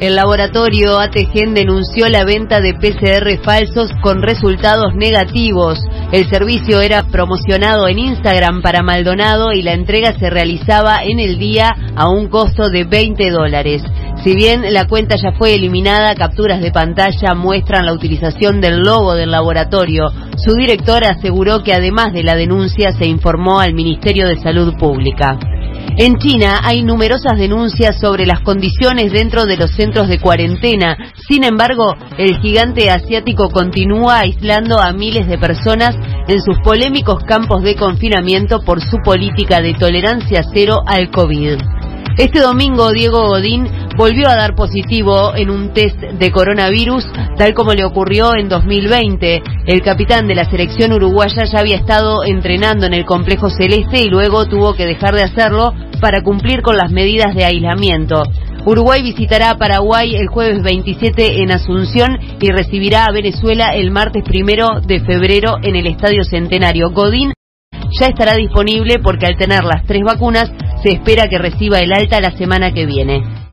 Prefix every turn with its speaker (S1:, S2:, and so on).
S1: El laboratorio ATGEN denunció la venta de PCR falsos con resultados negativos. El servicio era promocionado en Instagram para Maldonado y la entrega se realizaba en el día a un costo de 20 dólares. Si bien la cuenta ya fue eliminada, capturas de pantalla muestran la utilización del logo del laboratorio. Su director aseguró que además de la denuncia se informó al Ministerio de Salud Pública. En China hay numerosas denuncias sobre las condiciones dentro de los centros de cuarentena. Sin embargo, el gigante asiático continúa aislando a miles de personas en sus polémicos campos de confinamiento por su política de tolerancia cero al COVID. Este domingo Diego Godín volvió a dar positivo en un test de coronavirus, tal como le ocurrió en 2020. El capitán de la selección uruguaya ya había estado entrenando en el complejo celeste y luego tuvo que dejar de hacerlo para cumplir con las medidas de aislamiento. Uruguay visitará a Paraguay el jueves 27 en Asunción y recibirá a Venezuela el martes primero de febrero en el Estadio Centenario. Godín ya estará disponible porque al tener las tres vacunas se espera que reciba el alta la semana que viene.